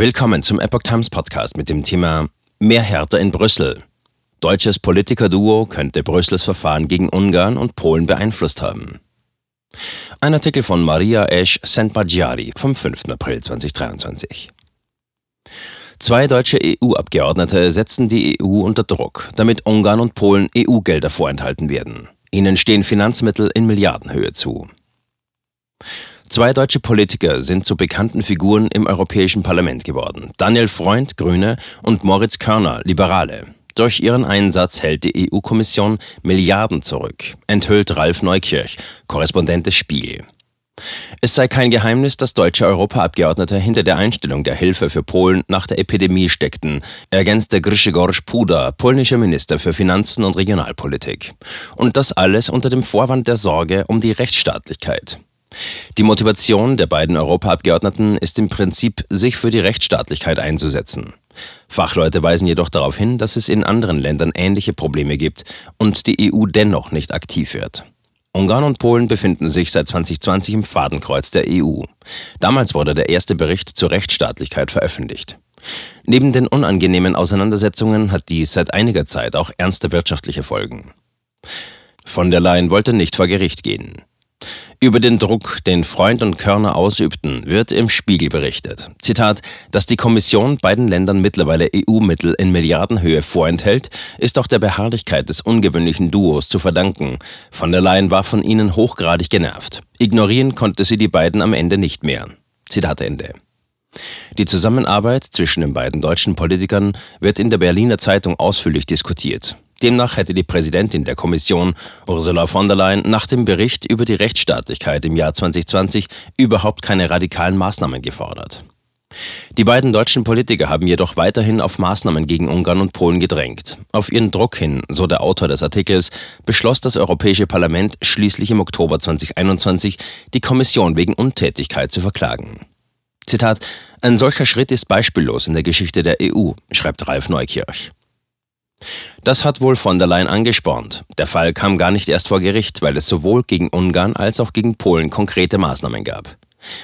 Willkommen zum Epoch Times Podcast mit dem Thema Mehr Härte in Brüssel. Deutsches Politikerduo könnte Brüssels Verfahren gegen Ungarn und Polen beeinflusst haben. Ein Artikel von Maria Esch Sentbagiari vom 5. April 2023. Zwei deutsche EU-Abgeordnete setzen die EU unter Druck, damit Ungarn und Polen EU-Gelder vorenthalten werden. Ihnen stehen Finanzmittel in Milliardenhöhe zu. Zwei deutsche Politiker sind zu bekannten Figuren im Europäischen Parlament geworden. Daniel Freund, Grüne, und Moritz Körner, Liberale. Durch ihren Einsatz hält die EU-Kommission Milliarden zurück, enthüllt Ralf Neukirch, Korrespondent des Spiegel. Es sei kein Geheimnis, dass deutsche Europaabgeordnete hinter der Einstellung der Hilfe für Polen nach der Epidemie steckten, ergänzte Grzegorz Puda, polnischer Minister für Finanzen und Regionalpolitik. Und das alles unter dem Vorwand der Sorge um die Rechtsstaatlichkeit. Die Motivation der beiden Europaabgeordneten ist im Prinzip, sich für die Rechtsstaatlichkeit einzusetzen. Fachleute weisen jedoch darauf hin, dass es in anderen Ländern ähnliche Probleme gibt und die EU dennoch nicht aktiv wird. Ungarn und Polen befinden sich seit 2020 im Fadenkreuz der EU. Damals wurde der erste Bericht zur Rechtsstaatlichkeit veröffentlicht. Neben den unangenehmen Auseinandersetzungen hat dies seit einiger Zeit auch ernste wirtschaftliche Folgen. Von der Leyen wollte nicht vor Gericht gehen. Über den Druck, den Freund und Körner ausübten, wird im Spiegel berichtet. Zitat, dass die Kommission beiden Ländern mittlerweile EU-Mittel in Milliardenhöhe vorenthält, ist auch der Beharrlichkeit des ungewöhnlichen Duos zu verdanken. Von der Leyen war von ihnen hochgradig genervt. Ignorieren konnte sie die beiden am Ende nicht mehr. Zitat Ende. Die Zusammenarbeit zwischen den beiden deutschen Politikern wird in der Berliner Zeitung ausführlich diskutiert. Demnach hätte die Präsidentin der Kommission, Ursula von der Leyen, nach dem Bericht über die Rechtsstaatlichkeit im Jahr 2020 überhaupt keine radikalen Maßnahmen gefordert. Die beiden deutschen Politiker haben jedoch weiterhin auf Maßnahmen gegen Ungarn und Polen gedrängt. Auf ihren Druck hin, so der Autor des Artikels, beschloss das Europäische Parlament schließlich im Oktober 2021, die Kommission wegen Untätigkeit zu verklagen. Zitat: Ein solcher Schritt ist beispiellos in der Geschichte der EU, schreibt Ralf Neukirch. Das hat wohl von der Leyen angespornt. Der Fall kam gar nicht erst vor Gericht, weil es sowohl gegen Ungarn als auch gegen Polen konkrete Maßnahmen gab.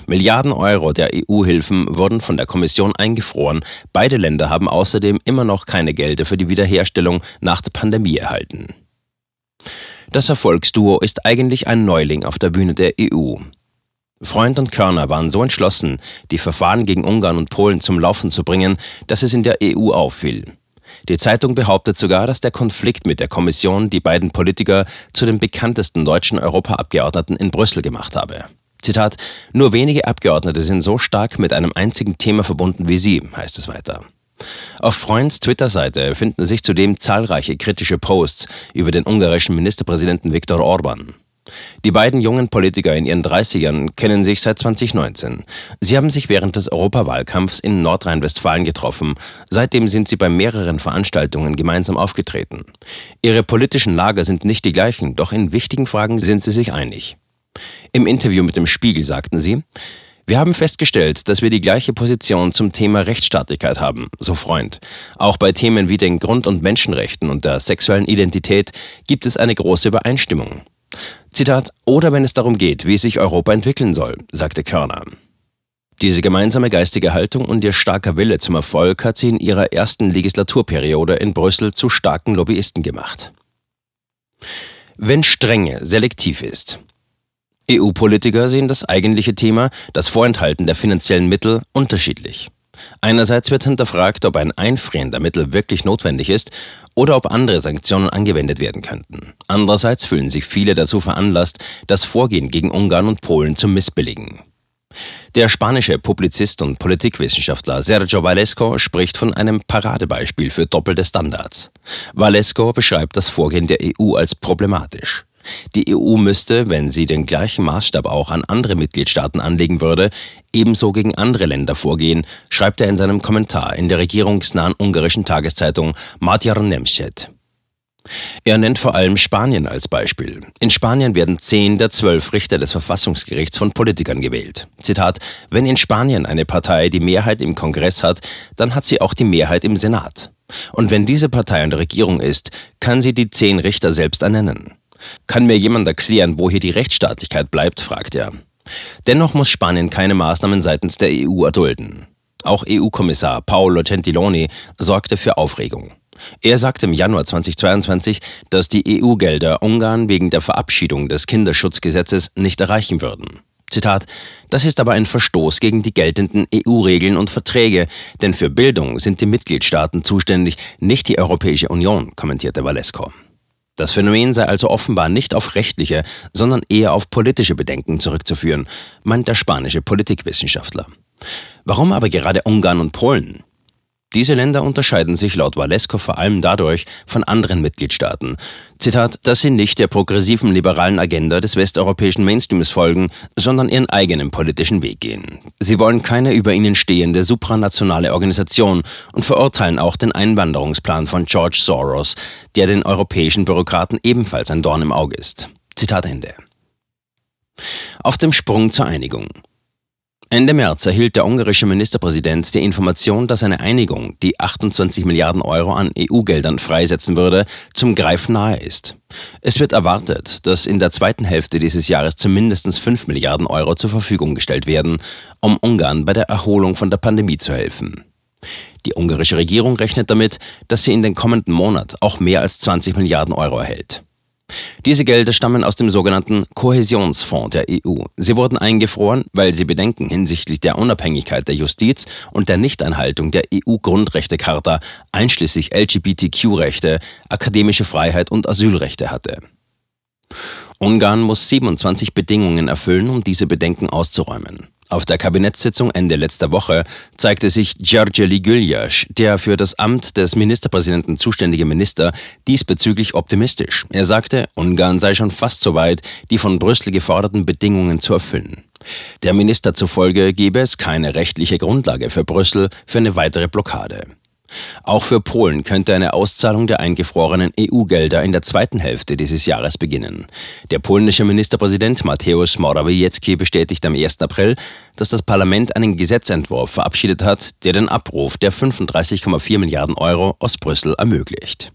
Milliarden Euro der EU-Hilfen wurden von der Kommission eingefroren. Beide Länder haben außerdem immer noch keine Gelder für die Wiederherstellung nach der Pandemie erhalten. Das Erfolgsduo ist eigentlich ein Neuling auf der Bühne der EU. Freund und Körner waren so entschlossen, die Verfahren gegen Ungarn und Polen zum Laufen zu bringen, dass es in der EU auffiel. Die Zeitung behauptet sogar, dass der Konflikt mit der Kommission die beiden Politiker zu den bekanntesten deutschen Europaabgeordneten in Brüssel gemacht habe. Zitat: Nur wenige Abgeordnete sind so stark mit einem einzigen Thema verbunden wie Sie, heißt es weiter. Auf Freunds Twitter-Seite finden sich zudem zahlreiche kritische Posts über den ungarischen Ministerpräsidenten Viktor Orban. Die beiden jungen Politiker in ihren 30ern kennen sich seit 2019. Sie haben sich während des Europawahlkampfs in Nordrhein-Westfalen getroffen. Seitdem sind sie bei mehreren Veranstaltungen gemeinsam aufgetreten. Ihre politischen Lager sind nicht die gleichen, doch in wichtigen Fragen sind sie sich einig. Im Interview mit dem Spiegel sagten sie, wir haben festgestellt, dass wir die gleiche Position zum Thema Rechtsstaatlichkeit haben, so Freund. Auch bei Themen wie den Grund- und Menschenrechten und der sexuellen Identität gibt es eine große Übereinstimmung. Zitat, oder wenn es darum geht, wie sich Europa entwickeln soll, sagte Körner. Diese gemeinsame geistige Haltung und ihr starker Wille zum Erfolg hat sie in ihrer ersten Legislaturperiode in Brüssel zu starken Lobbyisten gemacht. Wenn Strenge selektiv ist. EU-Politiker sehen das eigentliche Thema, das Vorenthalten der finanziellen Mittel, unterschiedlich. Einerseits wird hinterfragt, ob ein Einfrieren der Mittel wirklich notwendig ist oder ob andere Sanktionen angewendet werden könnten. Andererseits fühlen sich viele dazu veranlasst, das Vorgehen gegen Ungarn und Polen zu missbilligen. Der spanische Publizist und Politikwissenschaftler Sergio Valesco spricht von einem Paradebeispiel für doppelte Standards. Valesco beschreibt das Vorgehen der EU als problematisch. Die EU müsste, wenn sie den gleichen Maßstab auch an andere Mitgliedstaaten anlegen würde, ebenso gegen andere Länder vorgehen, schreibt er in seinem Kommentar in der regierungsnahen ungarischen Tageszeitung Magyar Nemzet. Er nennt vor allem Spanien als Beispiel. In Spanien werden zehn der zwölf Richter des Verfassungsgerichts von Politikern gewählt. Zitat: Wenn in Spanien eine Partei die Mehrheit im Kongress hat, dann hat sie auch die Mehrheit im Senat. Und wenn diese Partei an der Regierung ist, kann sie die zehn Richter selbst ernennen. Kann mir jemand erklären, wo hier die Rechtsstaatlichkeit bleibt, fragt er. Dennoch muss Spanien keine Maßnahmen seitens der EU erdulden. Auch EU-Kommissar Paolo Gentiloni sorgte für Aufregung. Er sagte im Januar 2022, dass die EU-Gelder Ungarn wegen der Verabschiedung des Kinderschutzgesetzes nicht erreichen würden. Zitat, das ist aber ein Verstoß gegen die geltenden EU-Regeln und Verträge, denn für Bildung sind die Mitgliedstaaten zuständig, nicht die Europäische Union, kommentierte Valesco. Das Phänomen sei also offenbar nicht auf rechtliche, sondern eher auf politische Bedenken zurückzuführen, meint der spanische Politikwissenschaftler. Warum aber gerade Ungarn und Polen? Diese Länder unterscheiden sich laut Walesko vor allem dadurch von anderen Mitgliedstaaten. Zitat, dass sie nicht der progressiven liberalen Agenda des westeuropäischen Mainstreams folgen, sondern ihren eigenen politischen Weg gehen. Sie wollen keine über ihnen stehende supranationale Organisation und verurteilen auch den Einwanderungsplan von George Soros, der den europäischen Bürokraten ebenfalls ein Dorn im Auge ist. Zitat Ende. Auf dem Sprung zur Einigung. Ende März erhielt der ungarische Ministerpräsident die Information, dass eine Einigung, die 28 Milliarden Euro an EU-Geldern freisetzen würde, zum Greifen nahe ist. Es wird erwartet, dass in der zweiten Hälfte dieses Jahres zumindest 5 Milliarden Euro zur Verfügung gestellt werden, um Ungarn bei der Erholung von der Pandemie zu helfen. Die ungarische Regierung rechnet damit, dass sie in den kommenden Monat auch mehr als 20 Milliarden Euro erhält. Diese Gelder stammen aus dem sogenannten Kohäsionsfonds der EU. Sie wurden eingefroren, weil sie Bedenken hinsichtlich der Unabhängigkeit der Justiz und der Nichteinhaltung der EU-Grundrechtecharta einschließlich LGBTQ-Rechte, akademische Freiheit und Asylrechte hatte. Ungarn muss 27 Bedingungen erfüllen, um diese Bedenken auszuräumen. Auf der Kabinettssitzung Ende letzter Woche zeigte sich Georgi Güljasch, der für das Amt des Ministerpräsidenten zuständige Minister, diesbezüglich optimistisch. Er sagte, Ungarn sei schon fast so weit, die von Brüssel geforderten Bedingungen zu erfüllen. Der Minister zufolge gebe es keine rechtliche Grundlage für Brüssel für eine weitere Blockade. Auch für Polen könnte eine Auszahlung der eingefrorenen EU-Gelder in der zweiten Hälfte dieses Jahres beginnen. Der polnische Ministerpräsident Mateusz Morawiecki bestätigt am 1. April, dass das Parlament einen Gesetzentwurf verabschiedet hat, der den Abruf der 35,4 Milliarden Euro aus Brüssel ermöglicht.